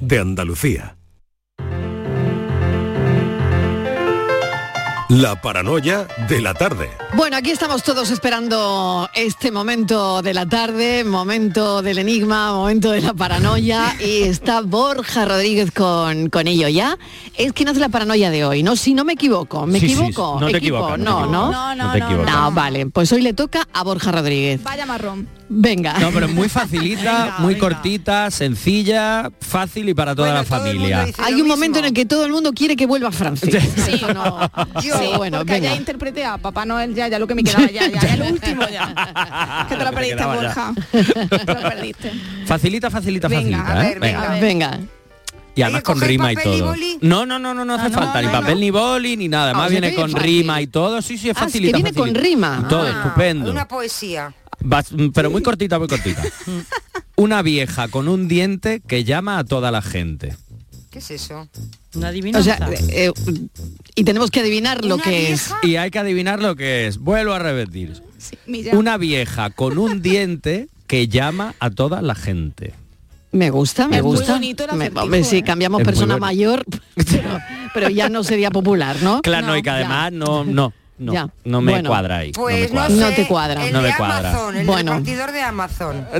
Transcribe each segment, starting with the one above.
de Andalucía. La paranoia de la tarde. Bueno, aquí estamos todos esperando este momento de la tarde, momento del enigma, momento de la paranoia y está Borja Rodríguez con, con ello ya. Es que no es la paranoia de hoy, ¿no? Si no me equivoco, ¿me Sí, sí, equivoco? no te no te no, ¿no? No, no, No te no, equivocas. No, vale, pues hoy le toca a Borja Rodríguez. Vaya marrón. Venga. No, pero es muy facilita, muy cortita, sencilla, fácil y para toda la familia. Hay un momento en el que todo el mundo quiere que vuelva a Francia. Sí, no. Yo, Sí, bueno, porque venga. ya interpreté a Papá Noel ya, ya lo que me quedaba ya, ya, ya lo último ya. que te lo perdiste. Borja. Te lo perdiste. Facilita, facilita, Venga, facilita. a ¿eh? ver, venga. Venga. Y además con rima y papel y todo. boli? No, no, no, no, no hace no, falta ni no, papel no. ni boli ni nada. Ah, Además viene con fácil. rima y todo. Sí, sí, es Ah, es que facilita. viene con rima. Y Todo, Ah. estupendo. Una poesía. Mm, pero muy cortita, muy cortita. Una vieja con un diente que llama a toda la gente. ¿Qué es eso? Una O sea, eh, y tenemos que adivinar lo que es. Y hay que adivinar lo que es. Vuelvo a repetir. Mira. Una vieja con un diente que llama a toda la gente. Me gusta, me Es muy gusta. bonito el Me- acertijo, hombre, si cambiamos Es muy persona mayor, pero, pero ya no sería popular, ¿no? Claro, no, y que ya. además no, no, no, Ya. no me Bueno. cuadra ahí. Pues no no, me sé, cuadra. No te cuadra. El No de me cuadra. Amazon, el Bueno. repartidor de Amazon.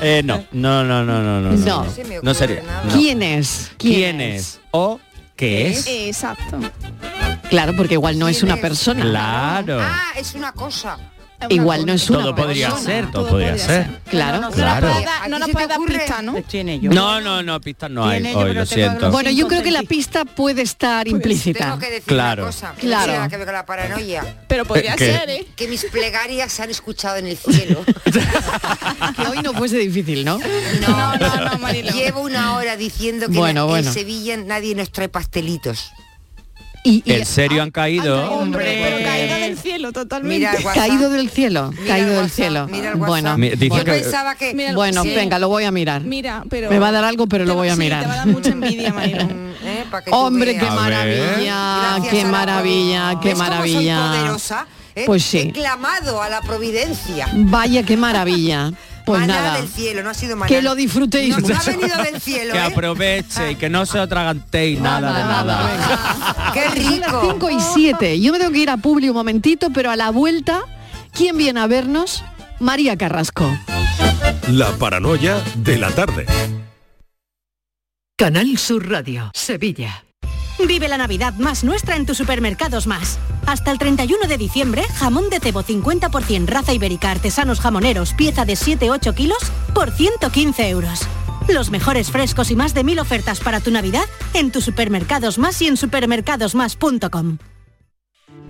Eh, no, no, no, no, no, no. No. No, se no sería. ¿Quién es? ¿Quién es? ¿O qué es? Exacto. Claro, porque igual no es ¿Quién una es? persona. Claro. Ah, es una cosa. Igual no es una Todo podría persona. ser, todo podría ser. Claro. Claro. Da- no ¿A nos puede dar pista, ¿no? Tiene yo. No, no, no, pistas no hay hoy, lo que siento. Bueno, yo creo que la pista puede estar implícita. Tengo que decir Claro. una cosa. que Claro. No que ver con la paranoia. Pero podría ¿qué? ser, ¿eh? Que mis plegarias se han escuchado en el cielo. Que hoy no fuese difícil, ¿no? No, no, no, Marilo. Llevo una hora diciendo que Bueno, en, bueno. Sevilla nadie nos trae pastelitos. Y, y- ¿En serio han caído? Hombre, pero caída del cielo totalmente. Mira el WhatsApp. caído del cielo, Mira caído el del cielo. mira el. Bueno, Mi- dice Yo que- pensaba que... Mira el- bueno, sí. venga, lo voy a mirar. Mira, pero... Me va a dar algo, pero lo voy a sí, mirar. te va a dar mucha envidia. Mm, ¿eh? Que Hombre, qué maravilla, Gracias qué maravilla, qué ¿Ves cómo soy maravilla. poderosa? ¿Eh? Pues sí. He clamado a la providencia. Vaya, qué maravilla. Pues Maná nada, del cielo, no ha sido maná. que lo disfrutéis No, no ha mucho. venido del cielo, Que ¿eh? aproveche y que no se atragantéis nada de nada. ¡Qué Son las rico! 5 y 7. Yo me tengo que ir a Publi un momentito, pero a la vuelta, ¿quién viene a vernos? María Carrasco. La paranoia de la tarde. Canal Sur Radio, Sevilla. Vive la Navidad más nuestra en tus supermercados más. Hasta el 31 de diciembre, jamón de cebo 50% raza ibérica artesanos jamoneros, pieza de 7-8 kilos, por 115 euros. Los mejores frescos y más de mil ofertas para tu Navidad en tus supermercados más y en supermercadosmás.com.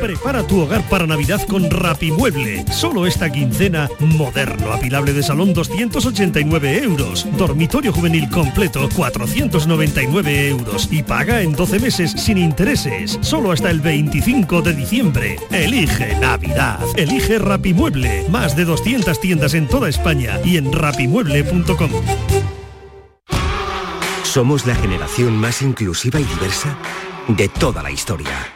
Prepara tu hogar para Navidad con Rapimueble. Solo esta quincena, moderno apilable de salón 289 euros. Dormitorio juvenil completo 499 euros. Y paga en 12 meses sin intereses. Solo hasta el 25 de diciembre. Elige Navidad. Elige Rapimueble. Más de 200 tiendas en toda España y en rapimueble.com. Somos la generación más inclusiva y diversa de toda la historia.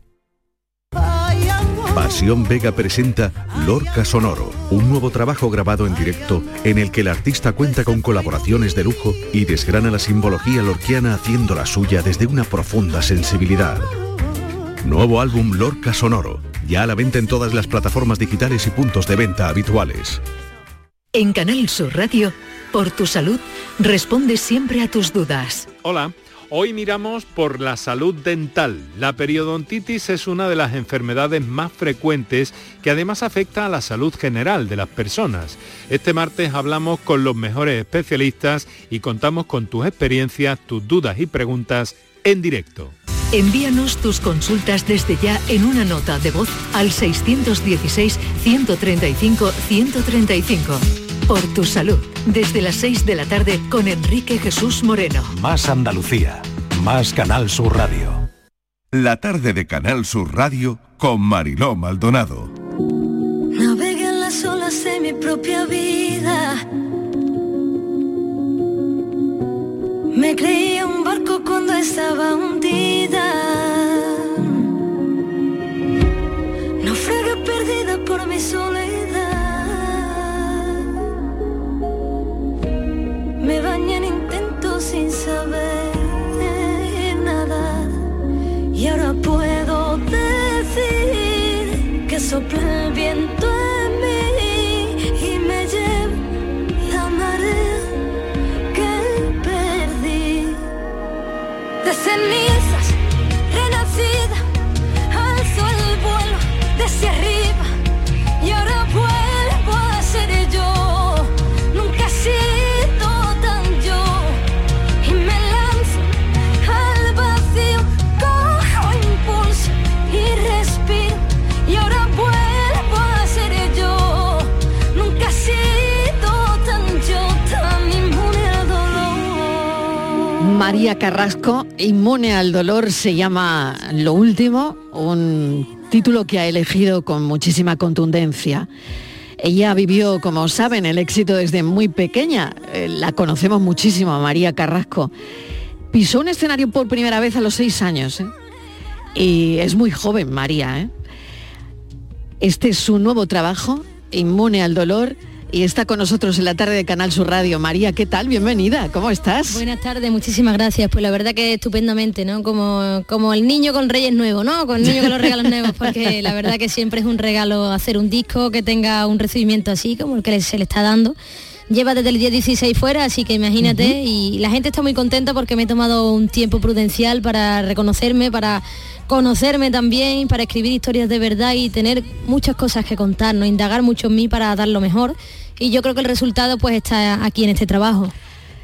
Pasión Vega presenta Lorca Sonoro, un nuevo trabajo grabado en directo en el que el artista cuenta con colaboraciones de lujo y desgrana la simbología lorquiana haciendo la suya desde una profunda sensibilidad. Nuevo álbum Lorca Sonoro, ya a la venta en todas las plataformas digitales y puntos de venta habituales. En Canal Sur Radio, por tu salud, responde siempre a tus dudas. Hola. Hoy miramos por la salud dental. La periodontitis es una de las enfermedades más frecuentes que además afecta a la salud general de las personas. Este martes hablamos con los mejores especialistas y contamos con tus experiencias, tus dudas y preguntas en directo. Envíanos tus consultas desde ya en una nota de voz al 616-135-135. Por tu salud, desde las 6 de la tarde con Enrique Jesús Moreno. Más Andalucía, más Canal Sur Radio. La tarde de Canal Sur Radio con Mariló Maldonado. Navegué en las olas de mi propia vida. Me creía un barco cuando estaba hundida. Naufragué perdida por mi soledad. Sopla el viento en mí y me lleva la marea que perdí. De cenizas, renacida, alzo el vuelo desde arriba María Carrasco, inmune al dolor, se llama Lo Último, un título que ha elegido con muchísima contundencia. Ella vivió, como saben, el éxito desde muy pequeña. Eh, La conocemos muchísimo, María Carrasco. Pisó un escenario por primera vez a los seis años. ¿eh? Y es muy joven, María. ¿eh? Este es su nuevo trabajo, Inmune al Dolor, y está con nosotros en la tarde de Canal Sur Radio. María, ¿qué tal? Bienvenida, ¿cómo estás? Buenas tardes, muchísimas gracias. Pues la verdad que estupendamente, ¿no? Como, como el niño con Reyes Nuevos, ¿no? Con el niño con los regalos nuevos, porque la verdad que siempre es un regalo hacer un disco que tenga un recibimiento así, como el que se le está dando. Lleva desde el día 16 fuera, así que imagínate, y la gente está muy contenta porque me he tomado un tiempo prudencial para reconocerme, para conocerme también, para escribir historias de verdad y tener muchas cosas que contar, ¿no? Indagar mucho en mí para dar lo mejor. Y yo creo que el resultado pues está aquí en este trabajo.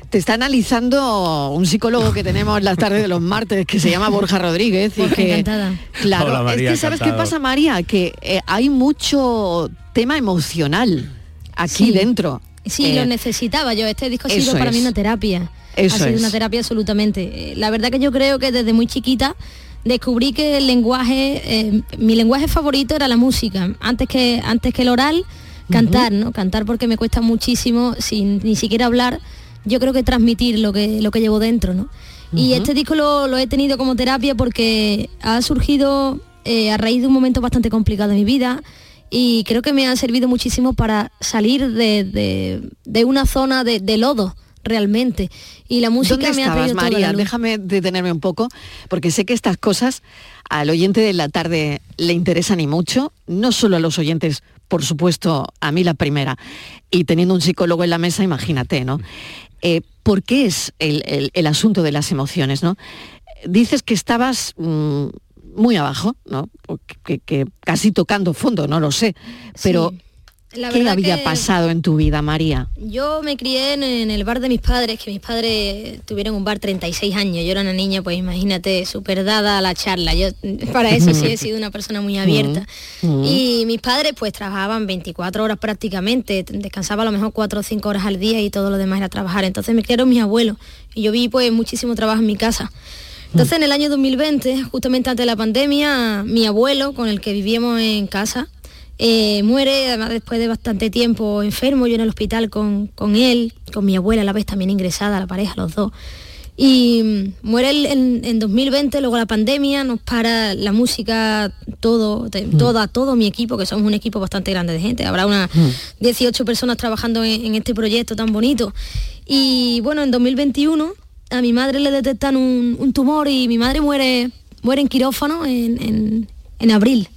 Te está analizando un psicólogo que tenemos las tardes de los martes que se llama Borja Rodríguez y que encantada. claro, Hola, María, es que sabes qué pasa María, que eh, hay mucho tema emocional aquí Sí. dentro. Sí, Eh, lo necesitaba yo. Este disco ha sido para mí una terapia. Eso ha sido es. una terapia absolutamente. Eh, La verdad que yo creo que desde muy chiquita descubrí que el lenguaje, eh, mi lenguaje favorito era la música. Antes que, antes que el oral, cantar, ¿no? Cantar porque me cuesta muchísimo, sin ni siquiera hablar, yo creo que transmitir lo que, lo que llevo dentro, ¿no? Y este disco lo, lo he tenido como terapia porque ha surgido eh, a raíz de un momento bastante complicado de mi vida y creo que me ha servido muchísimo para salir de, de- de una zona de, de lodo realmente. Y la música ¿Dónde me ha estabas, traído toda la María? luz. Déjame detenerme un poco, porque sé que estas cosas al oyente de la tarde le interesan y mucho, no solo a los oyentes, por supuesto, a mí la primera, y teniendo un psicólogo en la mesa, imagínate, ¿no? Eh, ¿Por qué es el, el- asunto de las emociones, no? Dices que estabas mm, muy abajo, ¿no? Que casi tocando fondo, no lo sé, pero La ¿qué había pasado en tu vida, María? Yo me crié en, en el bar de mis padres, que mis padres tuvieron un bar 36 años. Yo era una niña, pues imagínate, súper dada a la charla. Yo para eso sí he sido una persona muy abierta. Mm. Y mis padres pues trabajaban 24 horas prácticamente, descansaba a lo mejor 4 o 5 horas al día y todo lo demás era trabajar. Entonces me criaron mis abuelos y yo vi pues muchísimo trabajo en mi casa. Entonces en el año 2020, justamente antes de la pandemia, mi abuelo, con el que vivíamos en casa, eh, muere, además después de bastante tiempo enfermo, yo en el hospital con, con él, con mi abuela a la vez también ingresada, la pareja, los dos. Y mm, muere él en, en 2020, luego la pandemia, nos para la música, todo, te- toda, todo mi equipo, que somos un equipo bastante grande de gente. Habrá unas 18 personas trabajando en, en este proyecto tan bonito. Y bueno, en 2021 a mi madre le detectan un, un tumor y mi madre muere, muere en quirófano en, en- en abril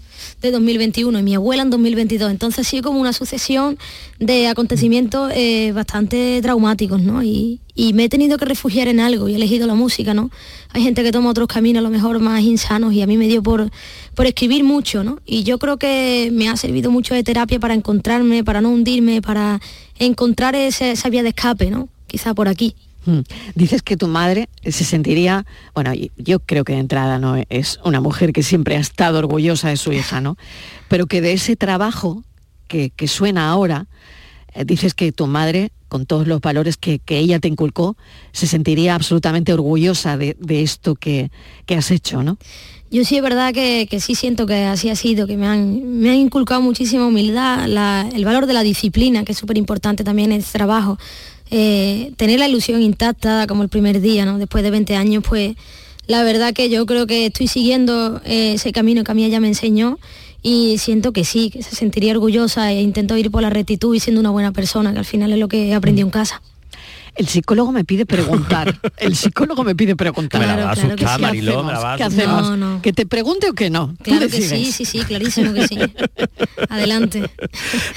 de 2021 y mi abuela en 2022. Entonces ha sido como una sucesión de acontecimientos eh, bastante traumáticos, ¿no? Y, y me he tenido que refugiar en algo y he elegido la música, ¿no? Hay gente que toma otros caminos a lo mejor más insanos y a mí me dio por, por escribir mucho, ¿no? Y yo creo que me ha servido mucho de terapia para encontrarme, para no hundirme, para encontrar ese- esa vía de escape, ¿no? Quizá por aquí. Mm. Dices que tu madre se sentiría, bueno, yo creo que de entrada no es una mujer que siempre ha estado orgullosa de su hija, ¿no? Pero que de ese trabajo que, suena ahora, eh, dices que tu madre, con todos los valores que, ella te inculcó, se sentiría absolutamente orgullosa de, esto que, has hecho, ¿no? Yo sí es verdad que, sí siento que así ha sido, que me han, me han inculcado muchísima humildad, el valor de la disciplina, que es súper importante también en este trabajo. Eh, tener la ilusión intacta como el primer día, ¿no? Después de 20 años, pues la verdad que yo creo que estoy siguiendo eh, ese camino que a mí ella me enseñó y siento que sí, que se sentiría orgullosa e intento ir por la rectitud y siendo una buena persona, que al final es lo que he aprendido en casa. El psicólogo me pide preguntar. El psicólogo me pide preguntar. Me la va a Claro, asustar, ¿qué Mariló, me la hacemos? va a ¿Qué hacemos? No, no. ¿Que te pregunte o que no? Tú Claro que decides. sí, sí, sí, clarísimo que sí. Adelante.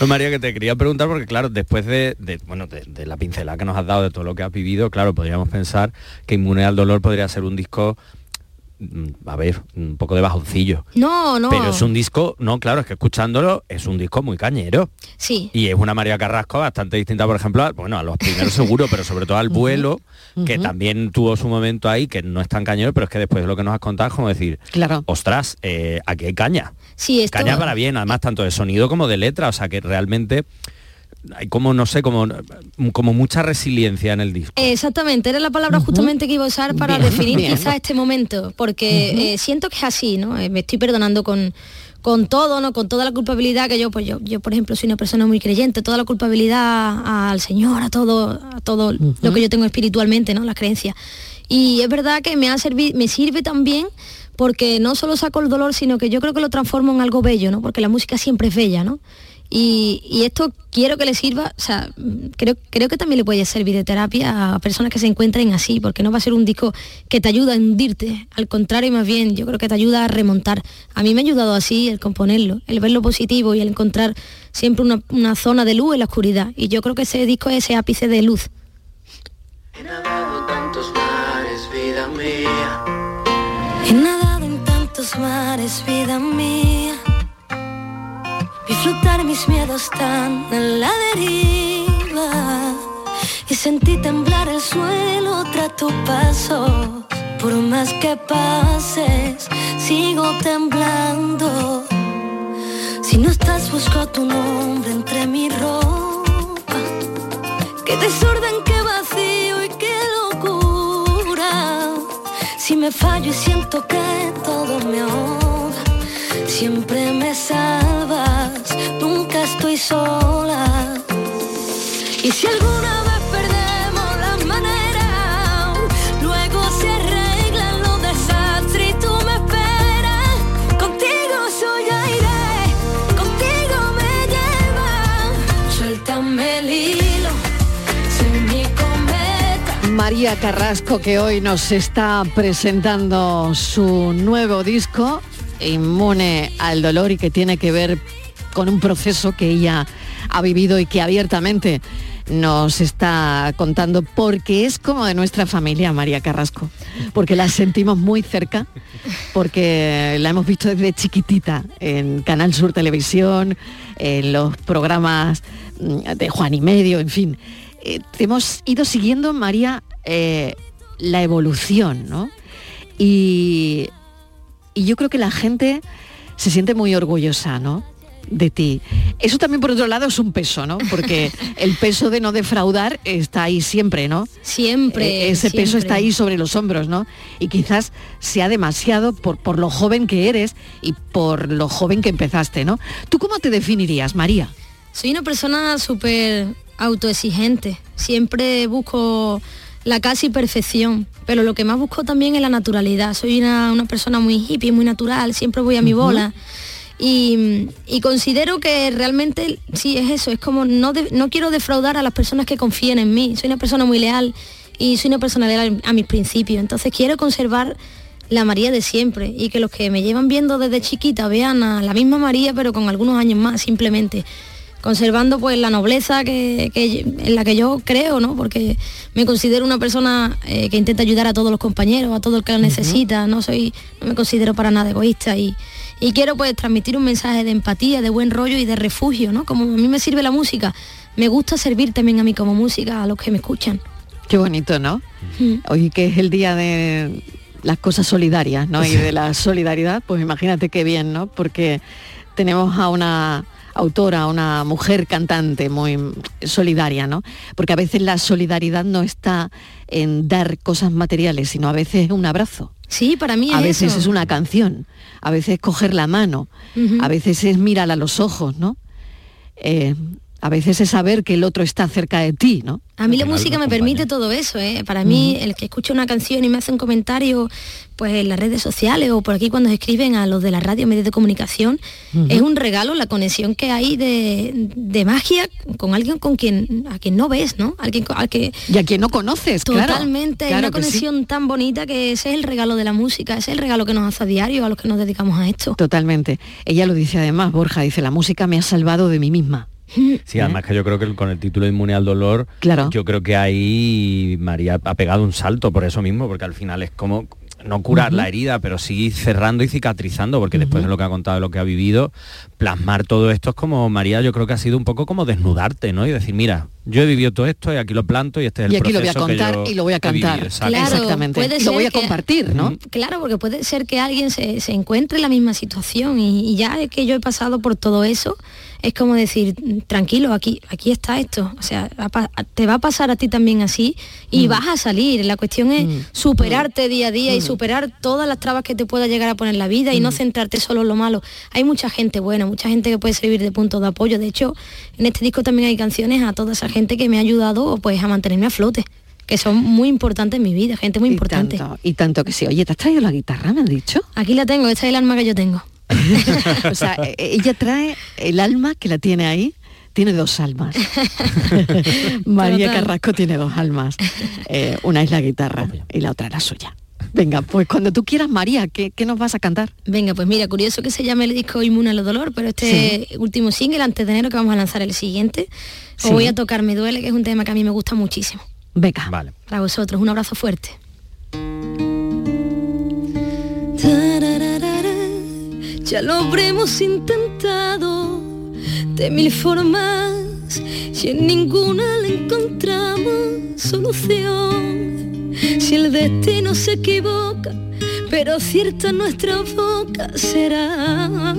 No, María, que te quería preguntar porque, claro, después de, de, bueno, de, de la pincelada que nos has dado de todo lo que has vivido, claro, podríamos pensar que Inmune al Dolor podría ser un disco, a ver, un poco de bajoncillo. No, no. Pero es un disco, no, claro, es que escuchándolo es un disco muy cañero. Sí. Y es una María Carrasco bastante distinta, por ejemplo, a, bueno, a los primeros seguro, pero sobre todo al vuelo, que también tuvo su momento ahí, que no es tan cañero, pero es que después de lo que nos has contado es como decir, claro. ostras, eh, aquí hay caña. Sí, esto... Caña para bien, además tanto de sonido como de letra, o sea que realmente hay como, no sé, como, como mucha resiliencia en el disco. Exactamente, era la palabra justamente que iba a usar para Bien, definir bien. quizá este momento, porque eh, siento que es así, ¿no? Eh, me estoy perdonando con, con todo, ¿no? Con toda la culpabilidad que yo, pues yo, yo por ejemplo soy una persona muy creyente, toda la culpabilidad al Señor, a todo, a todo lo que yo tengo espiritualmente, ¿no? Las creencias. Y es verdad que me ha servido, me sirve también porque no solo saco el dolor, sino que yo creo que lo transformo en algo bello, ¿no? Porque la música siempre es bella, ¿no? Y, y esto quiero que le sirva, o sea, creo, creo que también le puede servir de terapia a personas que se encuentren así, porque no va a ser un disco que te ayuda a hundirte, al contrario, más bien, yo creo que te ayuda a remontar. A mí me ha ayudado así el componerlo, el ver lo positivo y el encontrar siempre una, una zona de luz en la oscuridad. Y yo creo que ese disco es ese ápice de luz. tantos mares, vida mía. He nadado en tantos mares, vida mía. Vi flotar mis miedos tan en la deriva. Y sentí temblar el suelo tras tu paso. Por más que pases, sigo temblando. Si no estás, busco tu nombre entre mi ropa. Qué desorden, qué vacío y qué locura. Si me fallo y siento que todo me ahoga, Siempre me salvas, nunca estoy sola. Y si alguna vez perdemos la manera, luego se arreglan los desastres y tú me esperas. Contigo soy aire, contigo me llevan. Suéltame el hilo, soy mi cometa. María Carrasco que hoy nos está presentando su nuevo disco Inmune al Dolor, y que tiene que ver con un proceso que ella ha vivido y que abiertamente nos está contando porque es como de nuestra familia, María Carrasco, porque la sentimos muy cerca, porque la hemos visto desde chiquitita en Canal Sur Televisión, en los programas mm, de Juan y Medio, en fin. Eh, hemos ido siguiendo, María, eh, la evolución, ¿no? Y, y yo creo que la gente se siente muy orgullosa, ¿no? de ti. Eso también por otro lado es un peso, ¿no? Porque el peso de no defraudar está ahí siempre, ¿no? Siempre. Eh, ese peso está ahí sobre los hombros, ¿no? Y quizás sea demasiado por, por lo joven que eres y por lo joven que empezaste, ¿no? ¿Tú cómo te definirías, María? Soy una persona súper autoexigente. Siempre busco la casi perfección, pero lo que más busco también es la naturalidad. Soy una, una persona muy hippie, muy natural, siempre voy a mi bola. Y, y considero que realmente sí es eso, es como no, de- no quiero defraudar a las personas que confíen en mí. Soy una persona muy leal y soy una persona leal a mis principios. Entonces quiero conservar la María de siempre y que los que me llevan viendo desde chiquita vean a la misma María pero con algunos años más simplemente conservando pues la nobleza que, que- en la que yo creo, ¿no? Porque me considero una persona eh, que intenta ayudar a todos los compañeros, a todo el que lo necesita, no soy, no me considero para nada egoísta y, y quiero pues transmitir un mensaje de empatía, de buen rollo y de refugio, ¿no? Como a mí me sirve la música, me gusta servir también a mí como música, a los que me escuchan. Qué bonito, ¿no? Mm. Hoy que es el día de las cosas solidarias, ¿no? Y de la solidaridad, pues imagínate qué bien, ¿no? Porque tenemos a una autora, a una mujer cantante muy solidaria, ¿no? Porque a veces la solidaridad no está en dar cosas materiales, sino a veces es un abrazo. Sí, para mí A es veces eso. es una canción, a veces es coger la mano, a veces es mirar a los ojos, ¿no? Eh, a veces es saber que el otro está cerca de ti, ¿no? A mí la música me permite todo eso, ¿eh? Para mí, el que escucha una canción y me hace un comentario, pues en las redes sociales o por aquí cuando se escriben a los de la radio, medios de comunicación, es un regalo la conexión que hay de, de magia con alguien con quien a quien no ves, ¿no? Alguien al que Y a quien no conoces, claro. totalmente, hay Claro una sí. conexión tan bonita que ese es el regalo de la música, ese es el regalo que nos hace a diario a los que nos dedicamos a esto. Totalmente. Ella lo dice además, Borja, dice, la música me ha salvado de mí misma. Sí, además que yo creo que con el título Inmune al Dolor, Claro. yo creo que ahí María ha pegado un salto por eso mismo, porque al final es como no curar la herida, pero sí cerrando y cicatrizando, porque después de lo que ha contado, de lo que ha vivido, plasmar todo esto es como, María, yo creo que ha sido un poco como desnudarte, ¿no? Y decir, mira, yo he vivido todo esto y aquí lo planto y este es el Y aquí lo voy a contar y lo voy a he vivido". cantar. Exacto. Claro, Exactamente. puede Y lo voy ser a que- compartir, ¿no? Claro, porque puede ser que alguien se, se encuentre en la misma situación y, y ya es que yo he pasado por todo eso, es como decir, tranquilo, aquí, aquí está esto. O sea, te va a pasar a ti también así y Mm. vas a salir. La cuestión es superarte día a día y Mm. superar todas las trabas que te pueda llegar a poner la vida y no centrarte solo en lo malo. Hay mucha gente buena, mucha gente que puede servir de punto de apoyo. De hecho, en este disco también hay canciones a toda esa gente que me ha ayudado pues a mantenerme a flote que son muy importantes en mi vida, gente muy importante. Tanto, y tanto que sí. Oye, ¿te has traído la guitarra, me han dicho? Aquí la tengo, esta es el alma que yo tengo. o sea, e- ella trae el alma que la tiene ahí. Tiene dos almas. María Total. Carrasco tiene dos almas. Eh, una es la guitarra y la otra la suya. Venga, pues cuando tú quieras, María, ¿qué, qué nos vas a cantar? Venga, pues mira, curioso que se llame el disco Inmune al dolor, pero este último single, antes de enero, que vamos a lanzar el siguiente, os Sí. voy a tocar Me Duele, que es un tema que a mí me gusta muchísimo. Venga. Vale. Para vosotros, un abrazo fuerte. Ya lo habremos intentado de mil formas y en ninguna le encontramos solución. Si el destino se equivoca, pero cierta nuestra boca será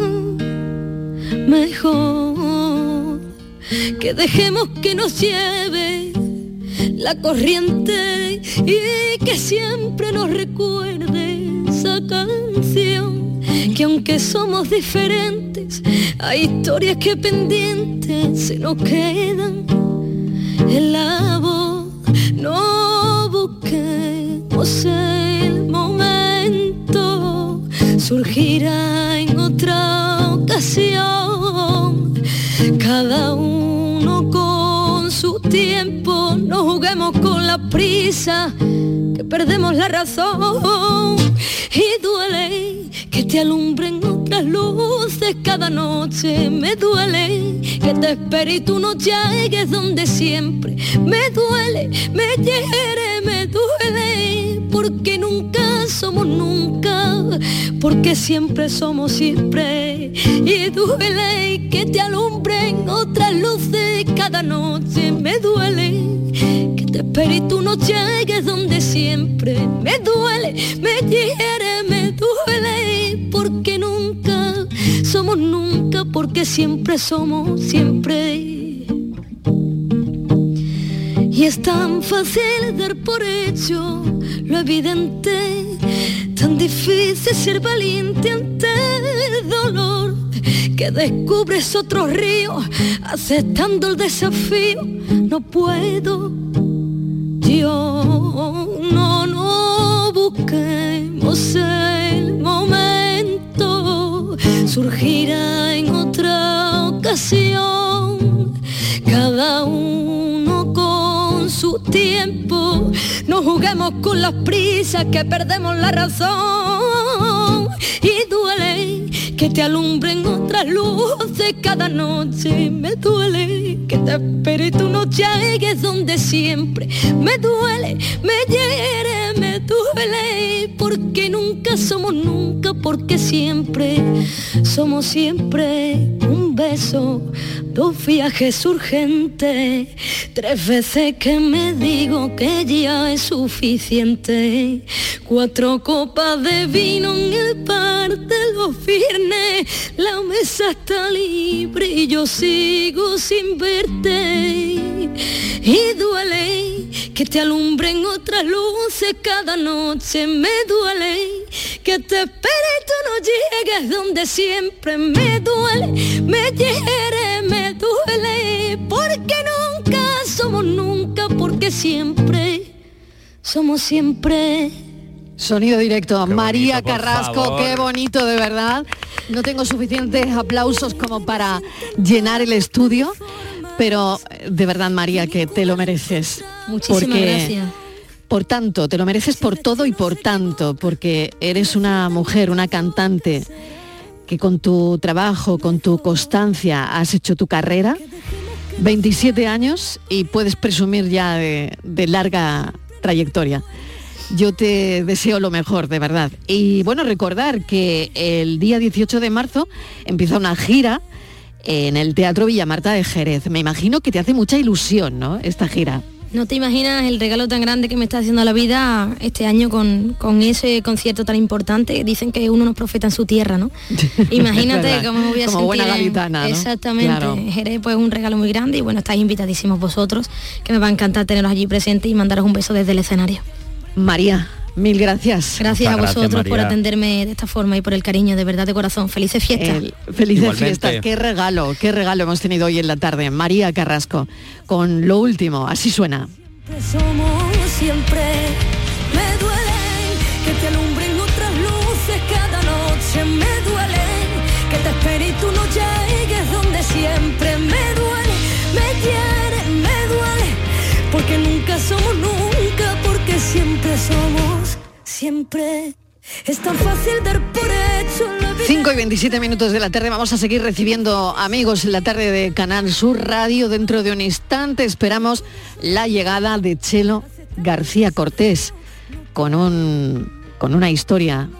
mejor que dejemos que nos lleve la corriente y que siempre nos recuerde esa canción que aunque somos diferentes hay historias que pendientes se nos quedan en la voz no busquemos el momento surgirá en otra ocasión. Cada uno con su tiempo no juguemos con la prisa que perdemos la razón. Y duele que te alumbren otras luces cada noche. Me duele que te espere y tú no llegues donde siempre. Me duele, me hiere, me duele porque nunca somos nunca, porque siempre somos siempre. Y duele que te alumbren otras luces cada noche. Me duele que te espere y tú no llegues donde siempre. Me duele, me hiere, me duele, nunca, porque siempre somos siempre. Y es tan fácil dar por hecho lo evidente, tan difícil ser valiente ante el dolor, que descubres otro río aceptando el desafío. No puedo, yo no, surgirá en otra ocasión, cada uno con su tiempo, no juguemos con las prisas que perdemos la razón. Y duele que te alumbren otras luces cada noche, me duele que te espere y tú no llegues donde siempre, me duele, me hiere, me duele, porque nunca somos nunca, porque siempre somos siempre un beso, dos viajes urgentes, tres veces que me digo que ya es suficiente, cuatro copas de vino en el par de los viernes, la mesa está libre y yo sigo sin verte. Y duele que te alumbren otras luces cada noche, me duele que te espere y tú no llegues donde siempre me duele, me hiere, me duele, porque nunca somos nunca, porque siempre somos siempre. Sonido directo. María Carrasco, favor. qué bonito de verdad. No tengo suficientes aplausos como para llenar el estudio, pero de verdad María que te lo mereces. Muchísimas Porque, gracias. Por tanto, te lo mereces por todo y por tanto, porque eres una mujer, una cantante que con tu trabajo, con tu constancia has hecho tu carrera. 27 años y puedes presumir ya de, de larga trayectoria. Yo te deseo lo mejor, de verdad. Y bueno, recordar que el día 18 de marzo empieza una gira en el Teatro Villa Marta de Jerez. Me imagino que te hace mucha ilusión, ¿no? Esta gira. No te imaginas el regalo tan grande que me está haciendo la vida este año con, con ese concierto tan importante. Dicen que uno no profeta en su tierra, ¿no? Imagínate cómo me voy a Como sentir. buena en- gaditana, ¿no? Exactamente. Claro. Jerez pues es un regalo muy grande y bueno, estáis invitadísimos vosotros, que me va a encantar teneros allí presentes y mandaros un beso desde el escenario. María, mil gracias. Gracias a gracias, vosotros por atenderme de esta forma y por el cariño, de verdad, de corazón. Felices fiestas. El- felices Igualmente. fiestas. Qué regalo, qué regalo hemos tenido hoy en la tarde. María Carrasco, con lo último, así suena. Somos siempre. Me duele que te alumbren otras luces cada noche. Me duele que te espere y tú no llegues donde siempre. Somos siempre. Es tan fácil dar por hecho la vida. 5 y 27 minutos de la tarde vamos a seguir recibiendo amigos en la tarde de Canal Sur Radio. Dentro de un instante esperamos la llegada de Chelo García Cortés con, un, con una historia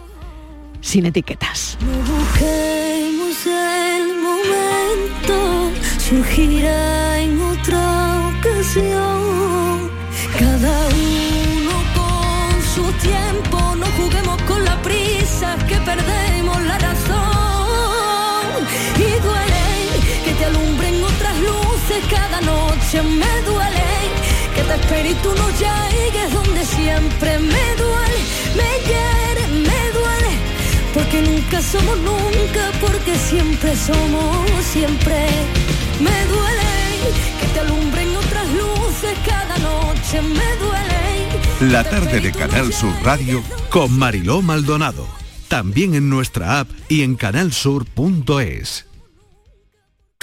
sin etiquetas. No busquemos el momento, surgirá noche, me duele que te espere y tú no llegues donde siempre me duele, me hiere, me duele. Porque nunca somos nunca, porque siempre somos siempre. Me duele que te alumbren otras luces cada noche, me duele. La tarde de Canal Sur Radio Con Mariló Maldonado. También en nuestra app y en canalsur.es.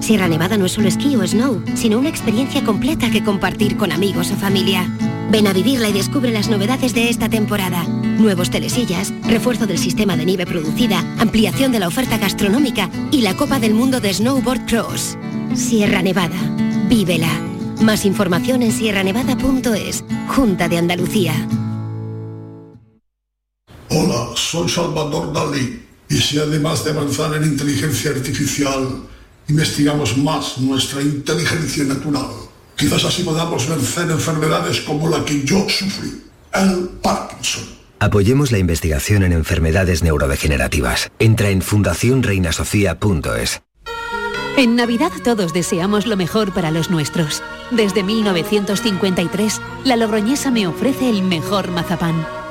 Sierra Nevada no es solo esquí o snow, sino una experiencia completa que compartir con amigos o familia. Ven a vivirla y descubre las novedades de esta temporada. Nuevos telesillas, refuerzo del sistema de nieve producida, ampliación de la oferta gastronómica y la Copa del Mundo de Snowboard Cross. Sierra Nevada. Vívela. Más información en sierranevada.es. Junta de Andalucía. Hola, soy Salvador Dalí. Y si además de avanzar en inteligencia artificial, investigamos más nuestra inteligencia natural, quizás así podamos vencer enfermedades como la que yo sufrí, el Parkinson. Apoyemos la investigación en enfermedades neurodegenerativas. Entra en fundacionreinasofía.es. En Navidad todos deseamos lo mejor para los nuestros. Desde 1953, la Logroñesa me ofrece el mejor mazapán.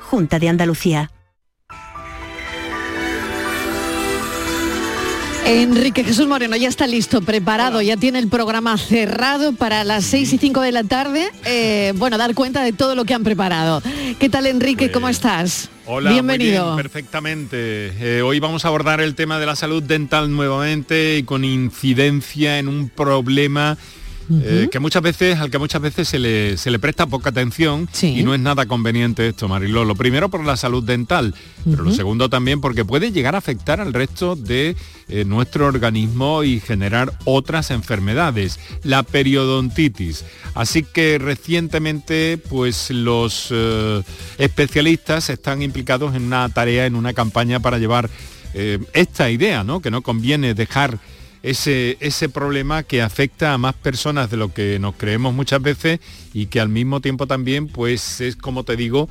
Junta de Andalucía. Enrique Jesús Moreno ya está listo, preparado, ya tiene el programa cerrado para las 6 y 5 de la tarde. Eh, bueno, dar cuenta de todo lo que han preparado. ¿Qué tal Enrique? ¿Cómo estás? Hola, Bienvenido. muy bien, perfectamente. Eh, hoy vamos a abordar el tema de la salud dental nuevamente y con incidencia en un problema eh, que muchas veces, al que muchas veces se le, se le presta poca atención y no es nada conveniente esto, Mariló. Lo primero por la salud dental, pero lo segundo también porque puede llegar a afectar al resto de eh, nuestro organismo y generar otras enfermedades, la periodontitis. Así que recientemente pues los eh, especialistas están implicados en una tarea, en una campaña para llevar esta idea, ¿no? Que no conviene dejar ese, ese problema que afecta a más personas de lo que nos creemos muchas veces y que al mismo tiempo también pues es como te digo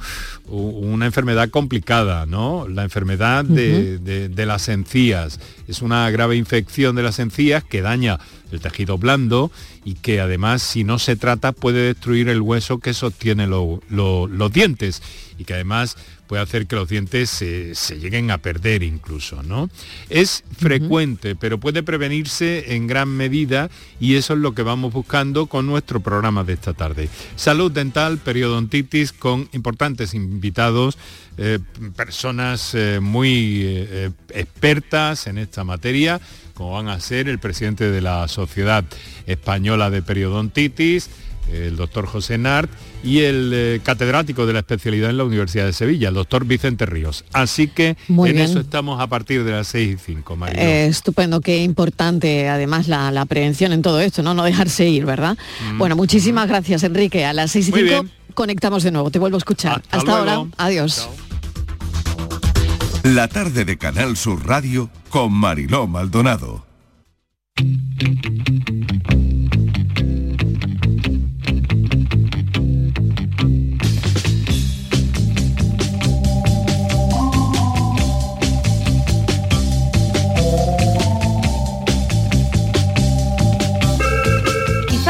una enfermedad complicada no la enfermedad de, de- de las encías. Es una grave infección de las encías que daña el tejido blando y que además si no se trata puede destruir el hueso que sostiene lo- lo- los dientes y que además puede hacer que los dientes se, lleguen a perder incluso, ¿no? Es frecuente, pero puede prevenirse en gran medida y eso es lo que vamos buscando con nuestro programa de esta tarde. Salud dental, periodontitis, con importantes invitados, eh, personas eh, muy eh, expertas en esta materia, como van a ser el presidente de la Sociedad Española de Periodontitis, el doctor José Nart y el eh, catedrático de la especialidad en la Universidad de Sevilla, el doctor Vicente Ríos. Así que Muy en bien. eso estamos a partir de las 6 y 5, Mariló. Eh, estupendo, qué importante además la, la prevención en todo esto, ¿no? No dejarse ir, ¿verdad? Bueno, muchísimas gracias, Enrique. A las 6 y Mm. Muy 5 bien. conectamos de nuevo. Te vuelvo a escuchar. Hasta Hasta, ahora. Adiós. La tarde de Canal Sur Radio con Mariló Maldonado.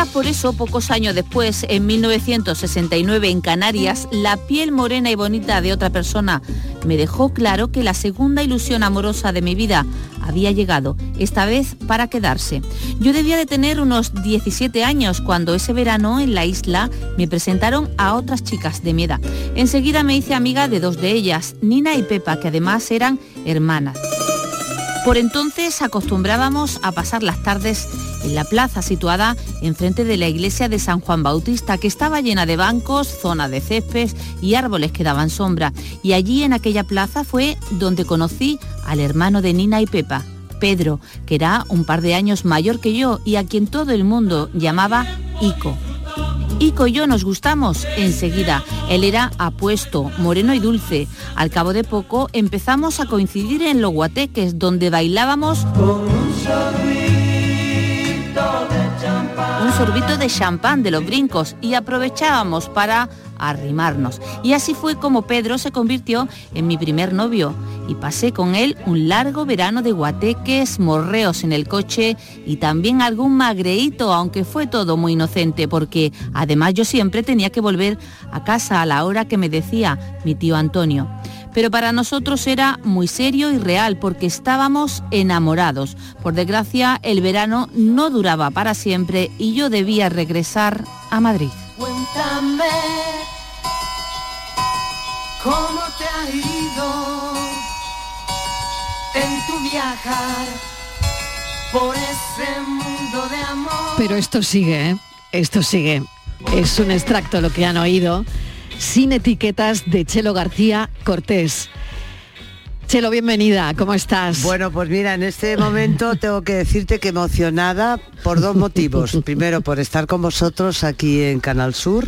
Por eso, pocos años después, en 1969 en Canarias, la piel morena y bonita de otra persona me dejó claro que la segunda ilusión amorosa de mi vida había llegado, esta vez para quedarse. Yo debía de tener unos 17 años cuando ese verano en la isla me presentaron a otras chicas de mi edad. Enseguida me hice amiga de dos de ellas, Nina y Pepa, que además eran hermanas. Por entonces acostumbrábamos a pasar las tardes en la plaza situada enfrente de la iglesia de San Juan Bautista, que estaba llena de bancos, zona de césped y árboles que daban sombra. Y allí en aquella plaza fue donde conocí al hermano de Nina y Pepa, Pedro, que era un par de años mayor que yo y a quien todo el mundo llamaba Ico. Ico y yo nos gustamos enseguida. Él era apuesto, moreno y dulce. Al cabo de poco empezamos a coincidir en los guateques, donde bailábamos un sorbito de champán de los brincos y aprovechábamos para arrimarnos. Y así fue como Pedro se convirtió en mi primer novio y pasé con él un largo verano de guateques, morreos en el coche y también algún magreíto, aunque fue todo muy inocente porque además yo siempre tenía que volver a casa a la hora que me decía mi tío Antonio pero para nosotros era muy serio y real porque estábamos enamorados. Por desgracia, el verano no duraba para siempre y yo debía regresar a Madrid. Cuéntame cómo te ha ido en tu viajar por ese mundo de amor. Pero esto sigue, ¿eh? Esto sigue. Es un extracto lo que han oído, sin etiquetas de Chelo García Cortés. Chelo, bienvenida, ¿cómo estás? Bueno, pues mira, en este momento tengo que decirte que emocionada por dos motivos. Primero, por estar con vosotros aquí en Canal Sur,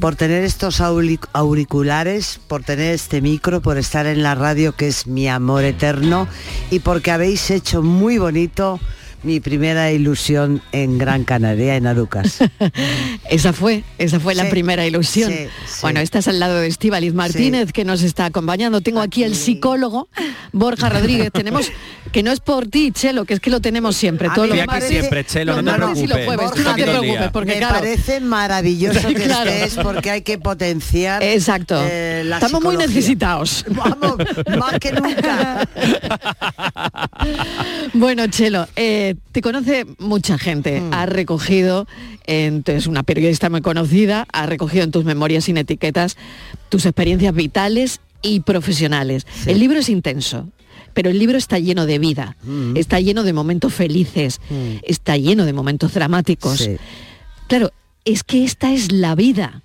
por tener estos auriculares, por tener este micro, por estar en la radio que es mi amor eterno y porque habéis hecho muy bonito mi primera ilusión en Gran Canaria, en Arucas. Esa fue, esa fue la primera ilusión. sí, sí. Bueno, estás al lado de Estíbaliz Martínez, que nos está acompañando. Tengo aquí el psicólogo Borja Rodríguez. Tenemos, que no es por ti, Chelo, que es que lo tenemos siempre. A me martes- parece- siempre, Chelo, los no te martes y los preocupes. jueves. No te preocupes, porque Me claro, parece maravilloso que Claro. estés porque hay que potenciar. Exacto. eh, la Estamos muy necesitados. Vamos, más que nunca. Bueno, Chelo, eh, te conoce mucha gente. Mm. Has recogido, en, tú eres una periodista muy conocida, has recogido en tus memorias sin etiquetas tus experiencias vitales y profesionales. El libro es intenso. Pero el libro está lleno de vida, Mm. está lleno de momentos felices, está lleno de momentos dramáticos. Sí. Claro, es que esta es la vida.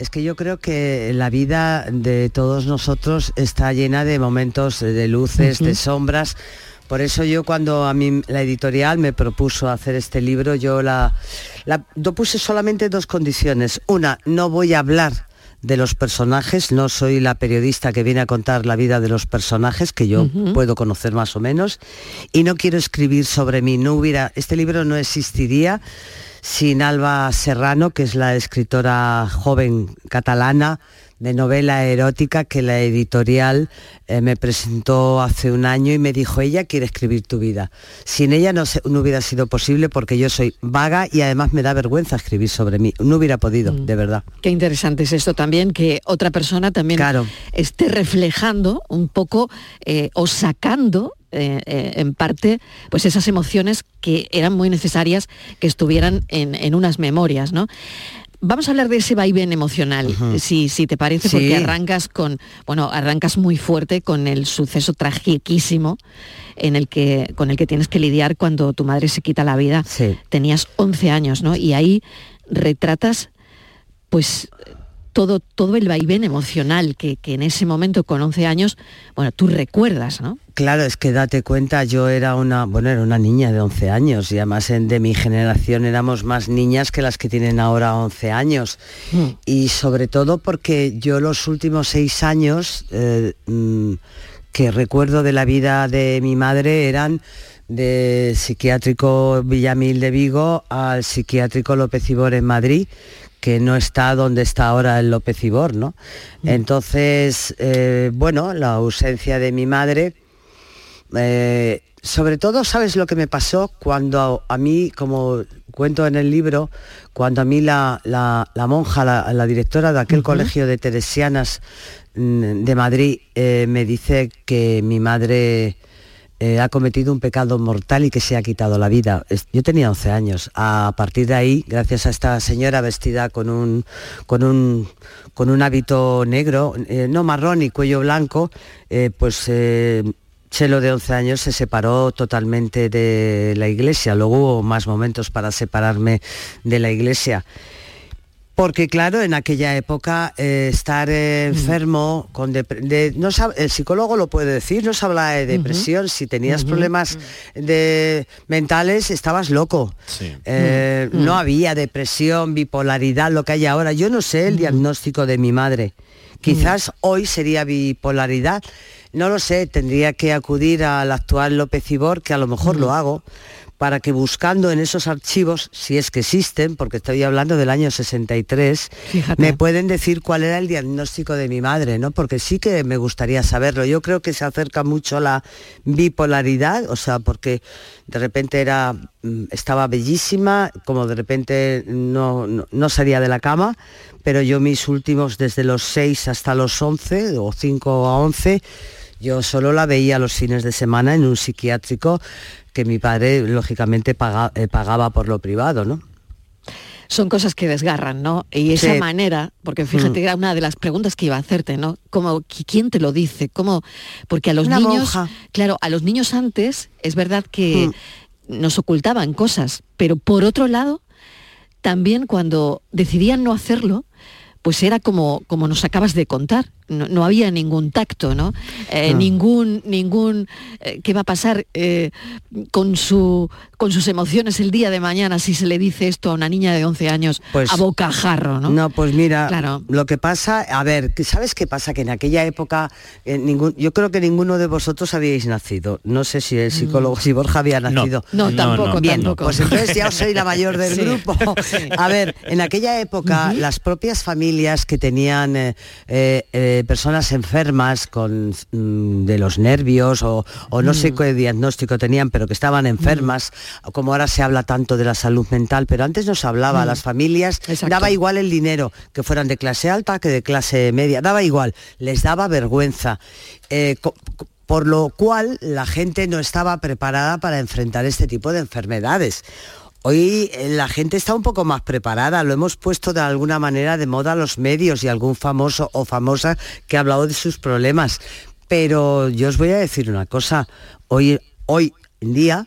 Es que yo creo que la vida de todos nosotros está llena de momentos de luces, de sombras. Por eso yo cuando a mí la editorial me propuso hacer este libro, yo la, la yo puse solamente dos condiciones. Una, no voy a hablar de los personajes, no soy la periodista que viene a contar la vida de los personajes, que yo puedo conocer más o menos, y no quiero escribir sobre mí, no hubiera, este libro no existiría sin Alba Serrano, que es la escritora joven catalana de novela erótica que la editorial eh, me presentó hace un año y me dijo, ella quiere escribir tu vida. Sin ella no, se- no hubiera sido posible porque yo soy vaga y además me da vergüenza escribir sobre mí. No hubiera podido, de verdad. Qué interesante es esto también, que otra persona también esté reflejando un poco eh, o sacando eh, eh, en parte pues esas emociones que eran muy necesarias que estuvieran en, en unas memorias, ¿no? Vamos a hablar de ese vaivén emocional, si, si te parece, Sí. porque arrancas con, bueno, arrancas muy fuerte con el suceso tragiquísimo en el que, con el que tienes que lidiar cuando tu madre se quita la vida. Tenías 11 años, ¿no? Y ahí retratas pues todo, todo el vaivén emocional que, que en ese momento con 11 años, bueno, tú recuerdas, ¿no? Claro, es que date cuenta, yo era una, bueno, era una niña de 11 años y además en- de mi generación éramos más niñas que las que tienen ahora 11 años. Y sobre todo porque yo los últimos seis años eh, mm, que recuerdo de la vida de mi madre eran de psiquiátrico Villamil de Vigo al psiquiátrico López Ibor en Madrid, que no está donde está ahora el López Ibor, ¿no? Entonces, eh, bueno, la ausencia de mi madre, eh, sobre todo, ¿sabes lo que me pasó cuando a, mí, como cuento en el libro, cuando a mí la, la- la monja, la, la directora de aquel colegio de teresianas mm, de Madrid, eh, me dice que mi madre eh, ha cometido un pecado mortal y que se ha quitado la vida. Yo tenía 11 años. A partir de ahí, gracias a esta señora vestida con un, con un, con un hábito negro, eh, no marrón y cuello blanco, eh, pues Chelo de 11 años se separó totalmente de la iglesia. Luego hubo más momentos para separarme de la iglesia. Porque claro, en aquella época eh, estar eh, enfermo, con de- no el psicólogo lo puede decir, no se habla de depresión, si tenías problemas de mentales estabas loco. Eh, Mm, mm. No había depresión, bipolaridad, lo que hay ahora. Yo no sé el diagnóstico de mi madre. Quizás hoy sería bipolaridad. No lo sé, tendría que acudir al actual López Ibor, que a lo mejor lo hago, para que buscando en esos archivos, si es que existen, porque estoy hablando del año 63, me pueden decir cuál era el diagnóstico de mi madre, ¿no? Porque sí que me gustaría saberlo. Yo creo que se acerca mucho a la bipolaridad, o sea, porque de repente era, mm, estaba bellísima, como de repente no, no, no salía de la cama, pero yo mis últimos, desde los 6 hasta los 11, o 5 a 11, yo solo la veía los fines de semana en un psiquiátrico que mi padre, lógicamente, paga- eh, pagaba por lo privado, ¿no? Son cosas que desgarran, ¿no? Y esa Sí. manera, porque fíjate, Mm. era una de las preguntas que iba a hacerte, ¿no? Como, qui- ¿quién te lo dice? ¿Cómo? Porque a los Una niños, monja. claro, a los niños antes es verdad que nos ocultaban cosas, pero por otro lado, también cuando decidían no hacerlo, pues era como, como nos acabas de contar. No, no había ningún tacto, ¿no? Eh, No. Ningún, ningún, eh, ¿qué va a pasar eh, con, su, con sus emociones el día de mañana si se le dice esto a una niña de 11 años a bocajarro, ¿no? No, pues mira, Claro. lo que pasa, a ver, ¿qué- ¿sabes qué pasa? Que en aquella época, eh, ningún, yo creo que ninguno de vosotros habíais nacido. No sé si el psicólogo, si Borja había nacido. No, No, tampoco, no. Bien, tampoco. pues entonces ya os soy la mayor del Sí. grupo. A ver, en aquella época, las propias familias que tenían eh, eh, eh, personas enfermas con mm, de los nervios o, o no sé Mm. qué diagnóstico tenían, pero que estaban enfermas, como ahora se habla tanto de la salud mental, pero antes no se hablaba, Mm. a las familias daba igual el dinero, que fueran de clase alta que de clase media, daba igual, les daba vergüenza. Eh, por lo cual la gente no estaba preparada para enfrentar este tipo de enfermedades. Hoy eh, la gente está un poco más preparada, lo hemos puesto de alguna manera de moda los medios y algún famoso o famosa que ha hablado de sus problemas. Pero yo os voy a decir una cosa, hoy, hoy en día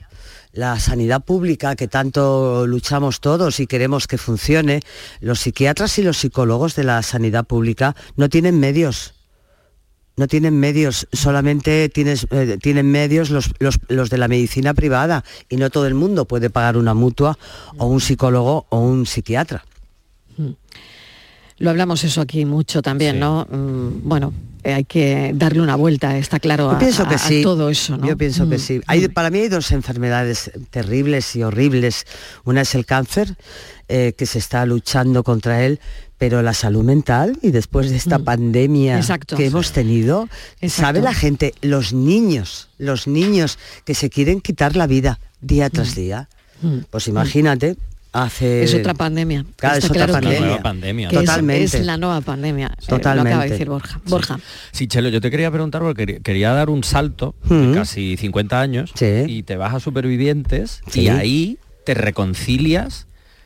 la sanidad pública que tanto luchamos todos y queremos que funcione, los psiquiatras y los psicólogos de la sanidad pública no tienen medios. No tienen medios, solamente tienes, eh, tienen medios los, los- los de la medicina privada y no todo el mundo puede pagar una mutua o un psicólogo o un psiquiatra. Lo hablamos eso aquí mucho también, ¿no? Mm, bueno, eh, hay que darle una vuelta, está claro, a, pienso que a sí. todo eso, ¿no? Yo pienso que Mm. sí. Hay- para mí hay dos enfermedades terribles y horribles. Una es el cáncer, eh, que se está luchando contra él, pero la salud mental y después de esta pandemia Mm. Exacto. que hemos tenido, ¿sabe la gente? Los niños, los niños que se quieren quitar la vida día tras día. Mm. Pues imagínate, hace... Es otra pandemia. Claro, Está es otra claro que- pandemia. La nueva pandemia, es- Totalmente. Es, la nueva pandemia. eh, Totalmente. lo acaba de decir Borja. Borja. Sí, Chelo, yo te quería preguntar porque quería, dar un salto de Mm. casi 50 años y te vas a Supervivientes Sí. y ahí te reconcilias,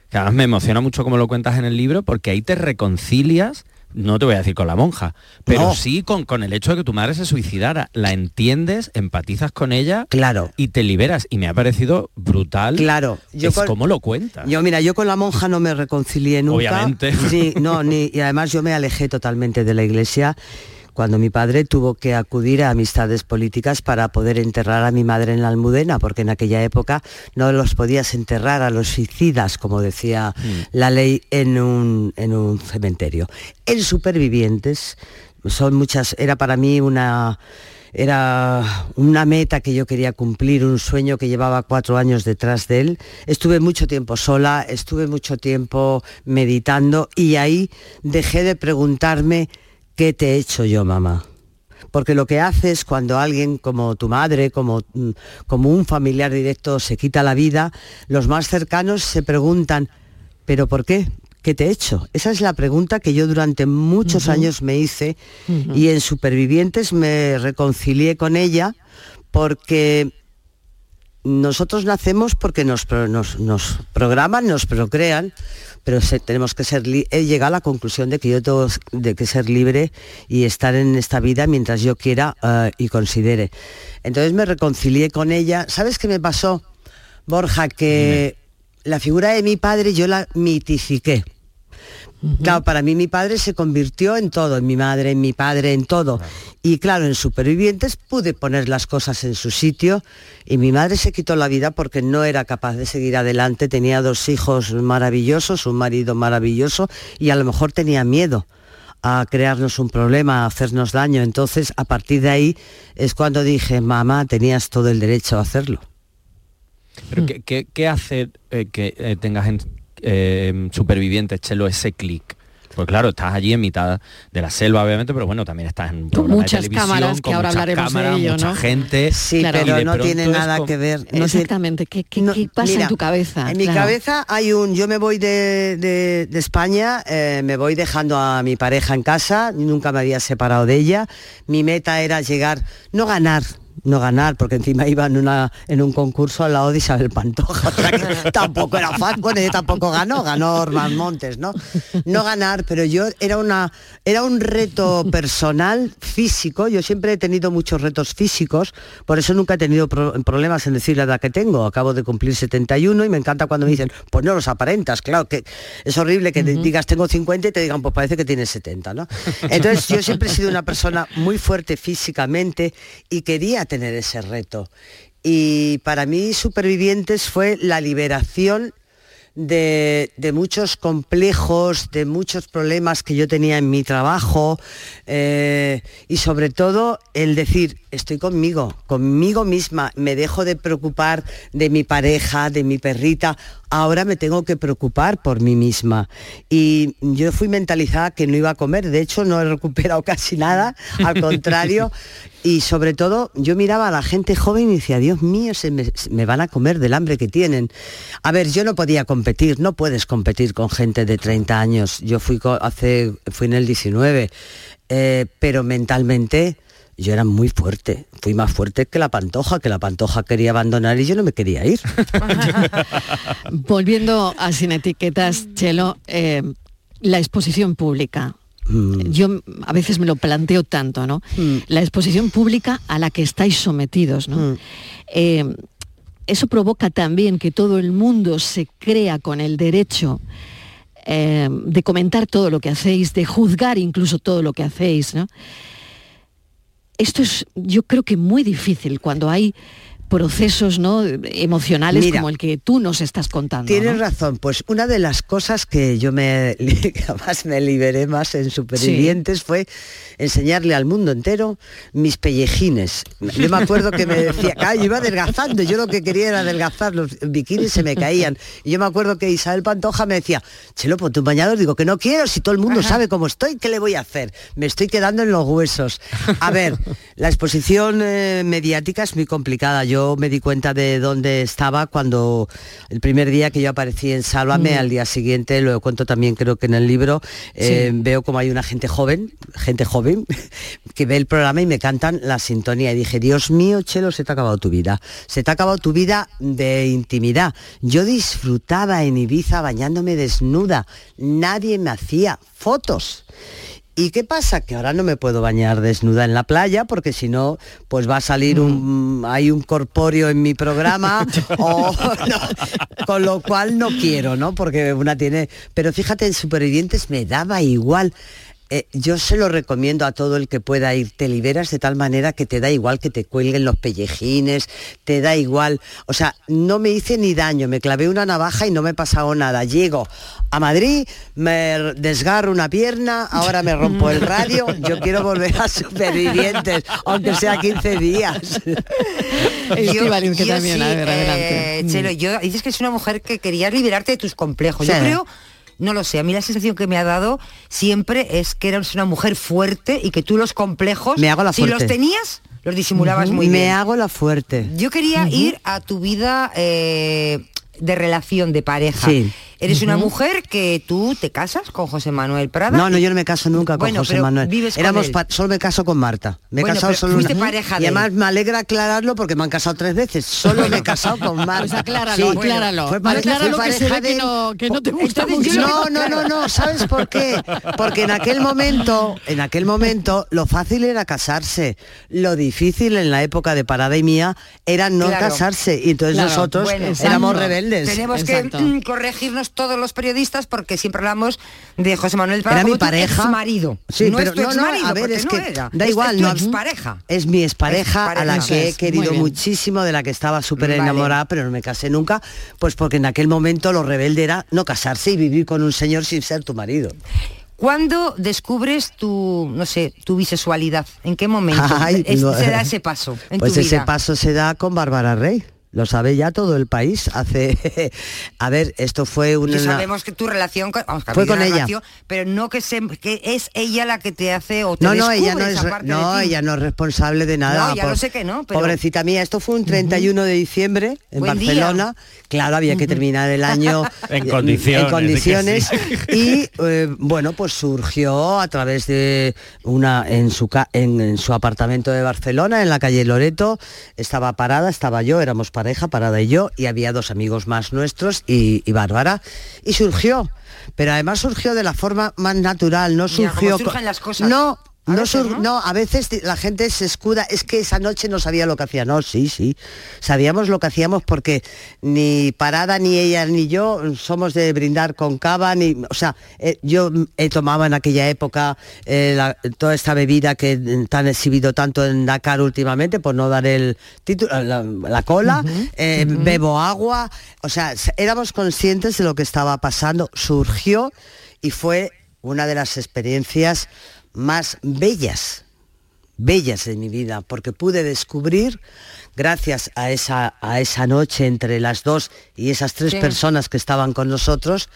que además me emociona mucho como lo cuentas en el libro, porque ahí te reconcilias, no te voy a decir con la monja, pero No. sí con, con el hecho de que tu madre se suicidara. La entiendes, empatizas con ella claro. y te liberas. Y me ha parecido brutal. Claro, yo es con- como lo cuentas. Yo, mira, yo con la monja no me reconcilié nunca. Obviamente. Sí, no, ni, y además yo me alejé totalmente de la iglesia cuando mi padre tuvo que acudir a amistades políticas para poder enterrar a mi madre en la Almudena, porque en aquella época no los podías enterrar a los suicidas, como decía la ley, en un, en un cementerio. En supervivientes son muchas, era para mí una era una meta que yo quería cumplir, un sueño que llevaba cuatro años detrás de él. Estuve mucho tiempo sola, estuve mucho tiempo meditando y ahí dejé de preguntarme qué te he hecho yo, mamá. Porque lo que haces cuando alguien como tu madre, como, mm, como un familiar directo se quita la vida, los más cercanos se preguntan, ¿pero por qué? ¿Qué te he hecho? Esa es la pregunta que yo durante muchos años me hice y en Supervivientes me reconcilié con ella porque nosotros nacemos porque nos, pro- nos, nos programan, nos procrean, pero se- tenemos que ser he llegado a la conclusión de que yo tengo de que ser libre y estar en esta vida mientras yo quiera eh, y considere. Entonces me reconcilié con ella. ¿Sabes qué me pasó, Borja? Que la figura de mi padre yo la mitifiqué. Claro, para mí mi padre se convirtió en todo, en mi madre, en mi padre, en todo. Y claro, en Supervivientes pude poner las cosas en su sitio y mi madre se quitó la vida porque no era capaz de seguir adelante, tenía dos hijos maravillosos, un marido maravilloso y a lo mejor tenía miedo a crearnos un problema, a hacernos daño. Entonces, a partir de ahí es cuando dije, mamá, tenías todo el derecho a hacerlo. Pero ¿qué, qué- qué hace eh, que eh, tengas en eh, supervivientes, Chelo, ese clic? Pues claro, estás allí en mitad de la selva, obviamente, pero bueno, también estás en un de muchas televisión, cámaras, que con ahora muchas hablaremos de cámaras, ello, mucha ¿no? gente. Sí, Claro. pero de no tiene nada que ver. no Exactamente. ¿Qué, qué- qué pasa Mira, en tu cabeza? En mi Claro. cabeza hay un, yo me voy de, de- de España, eh, me voy dejando a mi pareja en casa, nunca me había separado de ella. Mi meta era llegar, no ganar, no ganar, porque encima iba en, una, en un concurso al lado de Isabel Pantoja, o sea que tampoco era fácil, bueno, ella tampoco ganó, ganó Orman Montes, ¿no? No ganar, pero yo era una era un reto personal, físico, yo siempre he tenido muchos retos físicos, por eso nunca he tenido pro- problemas en decir la edad que tengo, acabo de cumplir 71 y me encanta cuando me dicen, pues no los aparentas, claro, que es horrible que te digas tengo 50 y te digan, pues parece que tienes 70, ¿no? Entonces yo siempre he sido una persona muy fuerte físicamente y quería tener ese reto. Y para mí Supervivientes fue la liberación de, de muchos complejos, de muchos problemas que yo tenía en mi trabajo eh, y sobre todo el decir, estoy conmigo, conmigo misma, me dejo de preocupar de mi pareja, de mi perrita, ahora me tengo que preocupar por mí misma. Y yo fui mentalizada que no iba a comer, de hecho no he recuperado casi nada, al contrario, y sobre todo yo miraba a la gente joven y decía, Dios mío, se me, van a comer del hambre que tienen. A ver, yo no podía competir, no puedes competir con gente de 30 años. Yo fui hace, fui en el 19, eh, pero mentalmente yo era muy fuerte, fui más fuerte que la pantoja, que la pantoja quería abandonar y yo no me quería ir. Volviendo a sin etiquetas, Chelo, eh, la exposición pública. Mm. Yo a veces me lo planteo tanto, ¿no? La exposición pública a la que estáis sometidos, Mm. ¿no? Eh, eso provoca también que todo el mundo se crea con el derecho eh, de comentar todo lo que hacéis, de juzgar incluso todo lo que hacéis, ¿no? Esto es, yo creo que muy difícil cuando hay procesos ¿no? emocionales Mira, como el que tú nos estás contando. Tienes ¿no? razón, pues una de las cosas que yo me además me liberé más en Supervivientes fue enseñarle al mundo entero mis pellejines. Yo me acuerdo que me decía, ah, yo iba adelgazando, yo lo que quería era adelgazar, los bikinis se me caían. Y yo me acuerdo que Isabel Pantoja me decía, Chelo, pon tu bañador, digo que no quiero, si todo el mundo sabe cómo estoy, ¿qué le voy a hacer? Me estoy quedando en los huesos. A ver, la exposición eh, mediática es muy complicada. Yo me di cuenta de dónde estaba cuando el primer día que yo aparecí en Sálvame, Mm. al día siguiente, lo cuento también creo que en el libro, eh, veo como hay una gente joven, gente joven, que ve el programa y me cantan la sintonía. Y dije, Dios mío, Chelo, se te ha acabado tu vida. Se te ha acabado tu vida de intimidad. Yo disfrutaba en Ibiza bañándome desnuda. Nadie me hacía fotos. ¿Y qué pasa? Que ahora no me puedo bañar desnuda en la playa porque si no, pues va a salir un hay un corpóreo en mi programa o no, con lo cual no quiero, ¿no? Porque una tiene, pero fíjate en Supervivientes me daba igual. Eh, yo se lo recomiendo a todo el que pueda ir. Te liberas de tal manera que te da igual que te cuelguen los pellejines, te da igual. O sea, no me hice ni daño, me clavé una navaja y no me pasado nada. Llego a Madrid, me desgarro una pierna, ahora me rompo el radio, yo quiero volver a supervivientes, aunque sea 15 días. Que yo también, sí, a ver, eh, adelante. Chelo, yo dices que es una mujer que quería liberarte de tus complejos. Sí. Yo creo, no lo sé, a mí la sensación que me ha dado siempre es que eres una mujer fuerte y que tú los complejos, Me hago la si los tenías, los disimulabas muy me bien. hago la fuerte. Yo quería ir a tu vida eh, de relación, de pareja. Sí. Eres una mujer que tú te casas con José Manuel Prada. No, no, yo no me caso nunca con Bueno, José pero Manuel. vives con Éramos él. solo me caso con Marta. Me he Bueno, casado solo una. pareja y de él. además me alegra aclararlo porque me han casado tres veces. Solo me he casado con Marta. Pues acláralo, acláralo. fue pareja- Acláralo fue que ve que de- no, que no te gusta mucho. No, no, no, no, ¿sabes por qué? Porque en aquel momento, en aquel momento, lo fácil era casarse. Lo difícil en la época de Parada y mía era no Claro. casarse. Y entonces Claro, nosotros bueno, éramos rebeldes. Tenemos que mm, corregirnos todos los periodistas porque siempre hablamos de José Manuel Prada Era mi como pareja. exmarido. Sí, no pero es tu no, no, exmarido, a ver, porque es no que era. da Es igual, tu no expareja. Es mi expareja a la Expareja. que he es, querido muchísimo, de la que estaba súper Vale. enamorada, pero no me casé nunca, pues porque en aquel momento lo rebelde era no casarse y vivir con un señor sin ser tu marido. ¿Cuándo descubres tu, no sé, tu bisexualidad? ¿En qué momento Ay, es- no. se da ese paso en pues tu ese vida? paso se da con Bárbara Rey. Lo sabe ya todo el país. Hace, a ver, esto fue una. Que sabemos que tu relación con, vamos, que ha Fue con ella. relación, pero no que, se, que es ella la que te hace o te No, no, ella no es, esa re- parte de no, ella no es responsable de nada. No, ya lo sé que no, pero- Pobrecita mía, esto fue un 31 de diciembre en Buen día. Barcelona. Claro, había que terminar el año En condiciones, en condiciones. di que sí. y eh, bueno, pues surgió a través de una en su en, en su apartamento de Barcelona, en la calle Loreto, estaba parada, estaba yo, éramos pareja, parada y yo, y había dos amigos más nuestros y, y Bárbara, y surgió. Pero además surgió de la forma más natural, no surgió. surgen las cosas. No, A no, veces, ¿no? no, a veces la gente se escuda, es que esa noche no sabía lo que hacía. No, sí, sí. Sabíamos lo que hacíamos porque ni Parada, ni ella, ni yo somos de brindar con cava, ni. O sea, eh, yo he tomado en aquella época eh, la- toda esta bebida que eh, tan exhibido tanto en Dakar últimamente, por no dar el título, la, la cola, eh, bebo agua. O sea, éramos conscientes de lo que estaba pasando. Surgió y fue una de las experiencias más bellas, bellas de mi vida, porque pude descubrir, gracias a esa, a esa noche entre las dos y esas tres Sí. personas que estaban con nosotros,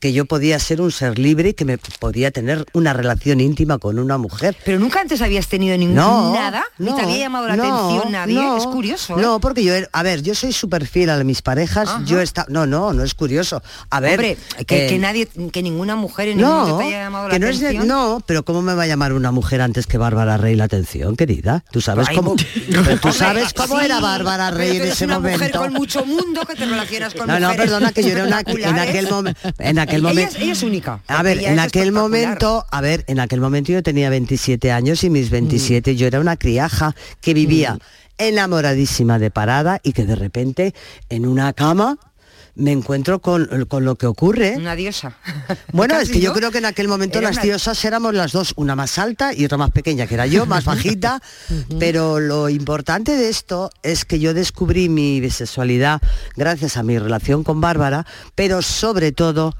que yo podía ser un ser libre y que me podía tener una relación íntima con una mujer. Pero nunca antes habías tenido ningún No, nada, ni te no, había llamado la no, atención nadie. no, es curioso. ¿eh? No, porque yo, a ver, yo soy súper fiel a mis parejas, Ajá. yo está, no, no, no es curioso. A ver, Hombre, que, eh, que nadie, que ninguna mujer en ningún no, momento te haya llamado la que no es atención. no, pero ¿cómo me va a llamar una mujer antes que Bárbara Rey la atención, querida? Tú sabes Ay, cómo, pero tú sabes cómo sí, era Bárbara Rey en ese una mujer momento. con mucho mundo que te relacionas con No, no, perdona que yo era una en aquel momento, en aquel momento. ella es única, A ver, en aquel momento, a ver, en aquel momento yo tenía 27 años y mis 27 Mm. yo era una criaja que vivía enamoradísima de parada y que de repente en una cama me encuentro con, con lo que ocurre. Una diosa. Bueno, es que yo creo que en aquel momento Era las una- diosas éramos las dos, una más alta y otra más pequeña, que era yo, más bajita, pero lo importante de esto es que yo descubrí mi bisexualidad gracias a mi relación con Bárbara, pero sobre todo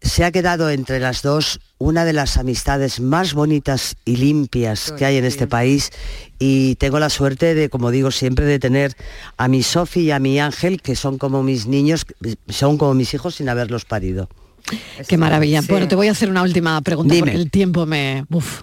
se ha quedado entre las dos una de las amistades más bonitas y limpias que hay en este país y tengo la suerte de, como digo siempre, de tener a mi Sofi y a mi Ángel, que son como mis niños, son como mis hijos sin haberlos parido. Qué maravilla. Sí. Bueno, te voy a hacer una última pregunta Dime. porque el tiempo me... Uf,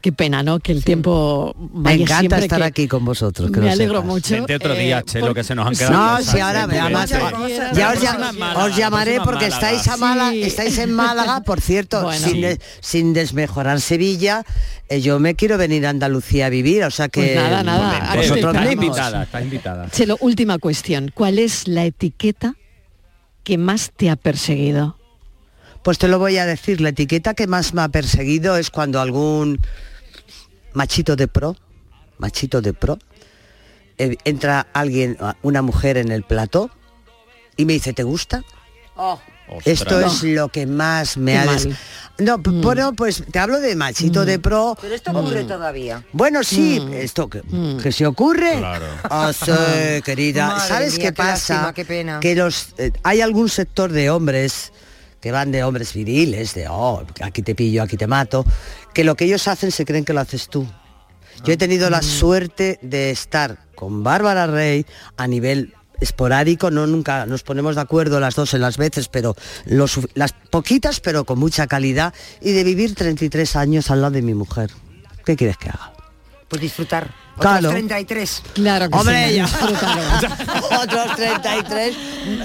qué pena, ¿no? Que el tiempo Me encanta estar que- aquí con vosotros. que Me lo alegro sepas. mucho. Vente otro día, eh, Chelo, por- que se nos han Sí. quedado No, cosas. si ahora Vente, además, vente. ya os, Málaga, llamaré porque Málaga. estáis, a Málaga, Sí. estáis en Málaga, por cierto, Bueno. sin, Sí. de- sin desmejorar Sevilla, eh, yo me quiero venir a Andalucía a vivir, o sea que Pues nada, nada, vosotros mismos. invitada, estás invitada. Chelo, última cuestión. ¿Cuál es la etiqueta que más te ha perseguido? Pues te lo voy a decir, la etiqueta que más me ha perseguido es cuando algún machito de pro, machito de pro, eh, entra alguien, una mujer en el plató y me dice, ¿te gusta? Esto Ostras. es lo que más me Qué ha... des- No, p- bueno, pues te hablo de machito de pro. Pero esto ocurre todavía. Bueno, sí, esto que, que se ocurre. Claro. Ah, sí, querida. Madre ¿Sabes mía, qué qué pasa? lástima, qué pena. Que los eh, hay algún sector de hombres que van de hombres viriles, de oh, aquí te pillo, aquí te mato, que lo que ellos hacen se creen que lo haces tú. Yo he tenido Mm. la suerte de estar con Bárbara Rey a nivel esporádico, no nunca nos ponemos de acuerdo las dos en las veces, pero las poquitas, pero con mucha calidad, y de vivir 33 años al lado de mi mujer. ¿Qué quieres que haga? Pues disfrutar. Claro. Otros 33. Claro que Hombre, sí. ya. Otros 33.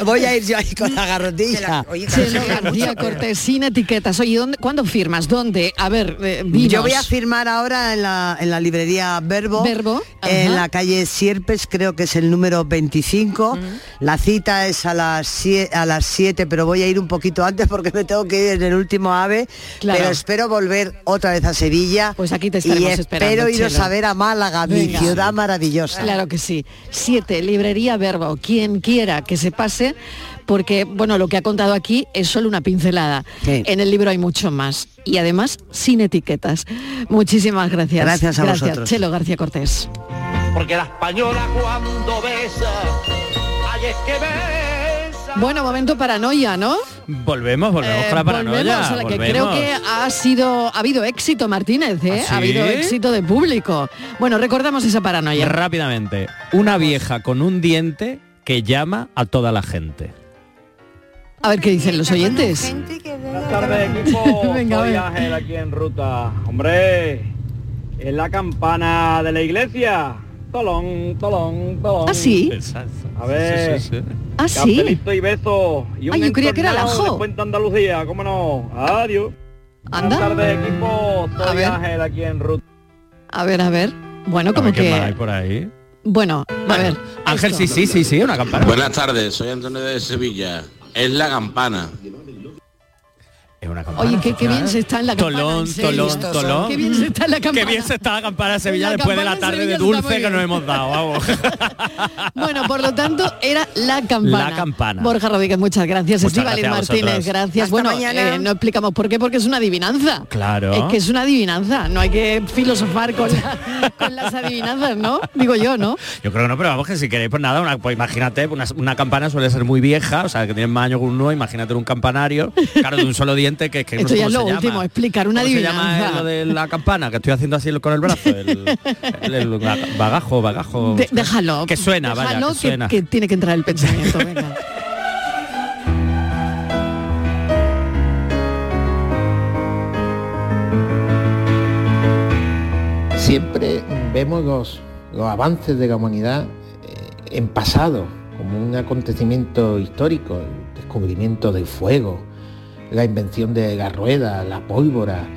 Voy a ir yo ahí con la garrotilla. Oye, claro. Cortés, sin etiquetas. Oye, ¿dónde, ¿cuándo firmas? ¿Dónde? A ver, eh. Yo voy a firmar ahora en la, en la librería Verbo, Verbo, en ajá. la calle Sierpes, creo que es el número 25. La cita es a las 7, a las 7, pero voy a ir un poquito antes porque me tengo que ir en el último ave. Claro. Pero espero volver otra vez a Sevilla. Pues aquí te y estaremos espero esperando, iros Chelo. a ver a Málaga, mi Venga. ciudad maravillosa. Claro que sí. Siete, librería Verbo. Quien quiera que se pase, porque bueno, lo que ha contado aquí es solo una pincelada. Sí. En el libro hay mucho más. Y además sin etiquetas. Muchísimas gracias. Gracias a gracias, vosotros. Chelo García Cortés. Porque la española cuando besa, ay es que besa. Bueno, momento paranoia, ¿no? Volvemos, volvemos Eh, con la paranoia. volvemos a la que creo que ha sido ha habido éxito Martínez, ¿eh? ¿Ah, sí? Ha habido éxito de público. Bueno, recordamos esa paranoia. Rápidamente, una vieja con un diente que llama a toda la gente. A ver qué dicen los oyentes. Buenas tardes, equipo. Venga, Soy venga. Ángel aquí en ruta. Hombre, es la campana de la iglesia. Tolón, tolón, tolón. ¿Ah, sí? A ver. Sí, sí, sí. Ah, sí. Cafelito y beso. Y un Ay, yo creía que era el ajo. de Puente Andalucía, ¿cómo no? Adiós. Anda. Buenas tardes, equipo. A Soy ver. Ángel aquí en ruta. A ver, a ver. Bueno, como ver qué más hay que por ahí. bueno, a ver. Ángel, esto. sí, sí, sí, sí, una campana. Buenas tardes, soy Antonio de Sevilla. Es la campana. Es una campana. Oye, qué, qué bien se está en la campana. Tolón, serio. tolón, tolón. Qué bien se está en la campana. Qué bien se está la campana de Sevilla La después de la tarde de Sevilla dulce que nos hemos dado, vamos. Bueno, por lo tanto, era la campana. La campana. Borja Rodríguez, muchas gracias. A Martínez, gracias. Hasta bueno, mañana. eh, no explicamos por qué, porque es una adivinanza. Claro. Es que es una adivinanza, no hay que filosofar con, la- con las adivinanzas, ¿no? Digo yo, ¿no? Yo creo que no, pero vamos que si queréis, pues nada, una, pues imagínate, una, una campana suele ser muy vieja, o sea, que tiene más años que uno, imagínate un campanario, claro, de un solo que, que no Esto sé ya es lo se último, llama. explicar una ¿Cómo se llama adivinanza. eh, lo de la campana? Que estoy haciendo así con el brazo, el, el- el bagajo, bagajo. De- déjalo. Que suena, vaya, déjalo que suena. que tiene que entrar el pensamiento, venga. Siempre vemos los, los avances de la humanidad eh, en pasado, como un acontecimiento histórico, el descubrimiento del fuego, la invención de la rueda, la pólvora,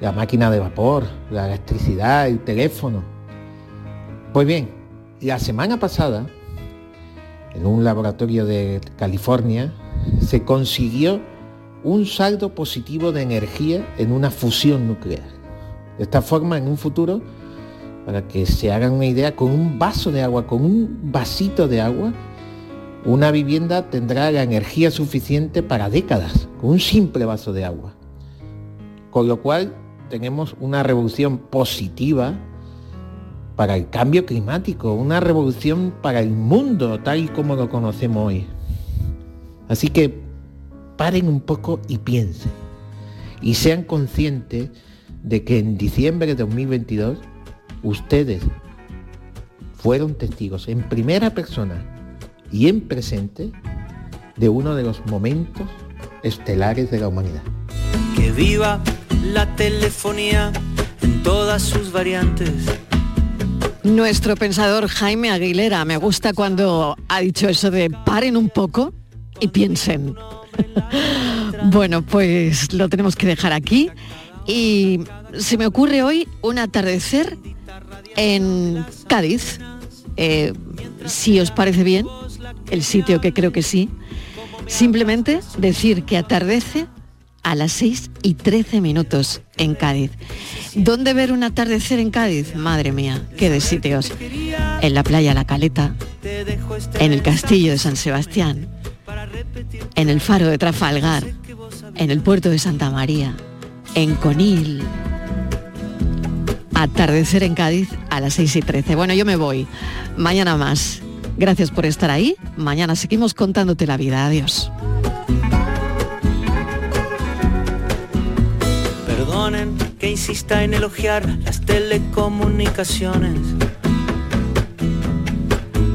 la máquina de vapor, la electricidad, el teléfono. Pues bien, la semana pasada, en un laboratorio de California, se consiguió un saldo positivo de energía en una fusión nuclear. De esta forma, en un futuro, para que se hagan una idea, con un vaso de agua, con un vasito de agua, una vivienda tendrá la energía suficiente para décadas, con un simple vaso de agua. Con lo cual tenemos una revolución positiva para el cambio climático, una revolución para el mundo tal y como lo conocemos hoy. Así que paren un poco y piensen. Y sean conscientes de que en diciembre de 2022 ustedes fueron testigos en primera persona y en presente de uno de los momentos estelares de la humanidad. Que viva la telefonía en todas sus variantes. Nuestro pensador Jaime Aguilera, me gusta cuando ha dicho eso de paren un poco y piensen. bueno, pues lo tenemos que dejar aquí y se me ocurre hoy un atardecer en Cádiz. Eh, si os parece bien, el sitio que creo que sí, simplemente decir que atardece a las 6 y 13 minutos en Cádiz. ¿Dónde ver un atardecer en Cádiz? Madre mía, qué de sitios. En la playa La Caleta, en el castillo de San Sebastián, en el faro de Trafalgar, en el puerto de Santa María, en Conil. Atardecer en Cádiz a las 6 y 13. Bueno, yo me voy. Mañana más. Gracias por estar ahí. Mañana seguimos contándote la vida. Adiós. Perdonen que insista en elogiar las telecomunicaciones.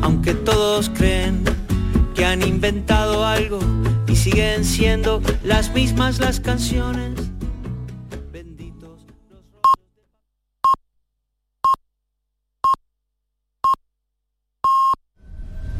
Aunque todos creen que han inventado algo y siguen siendo las mismas las canciones.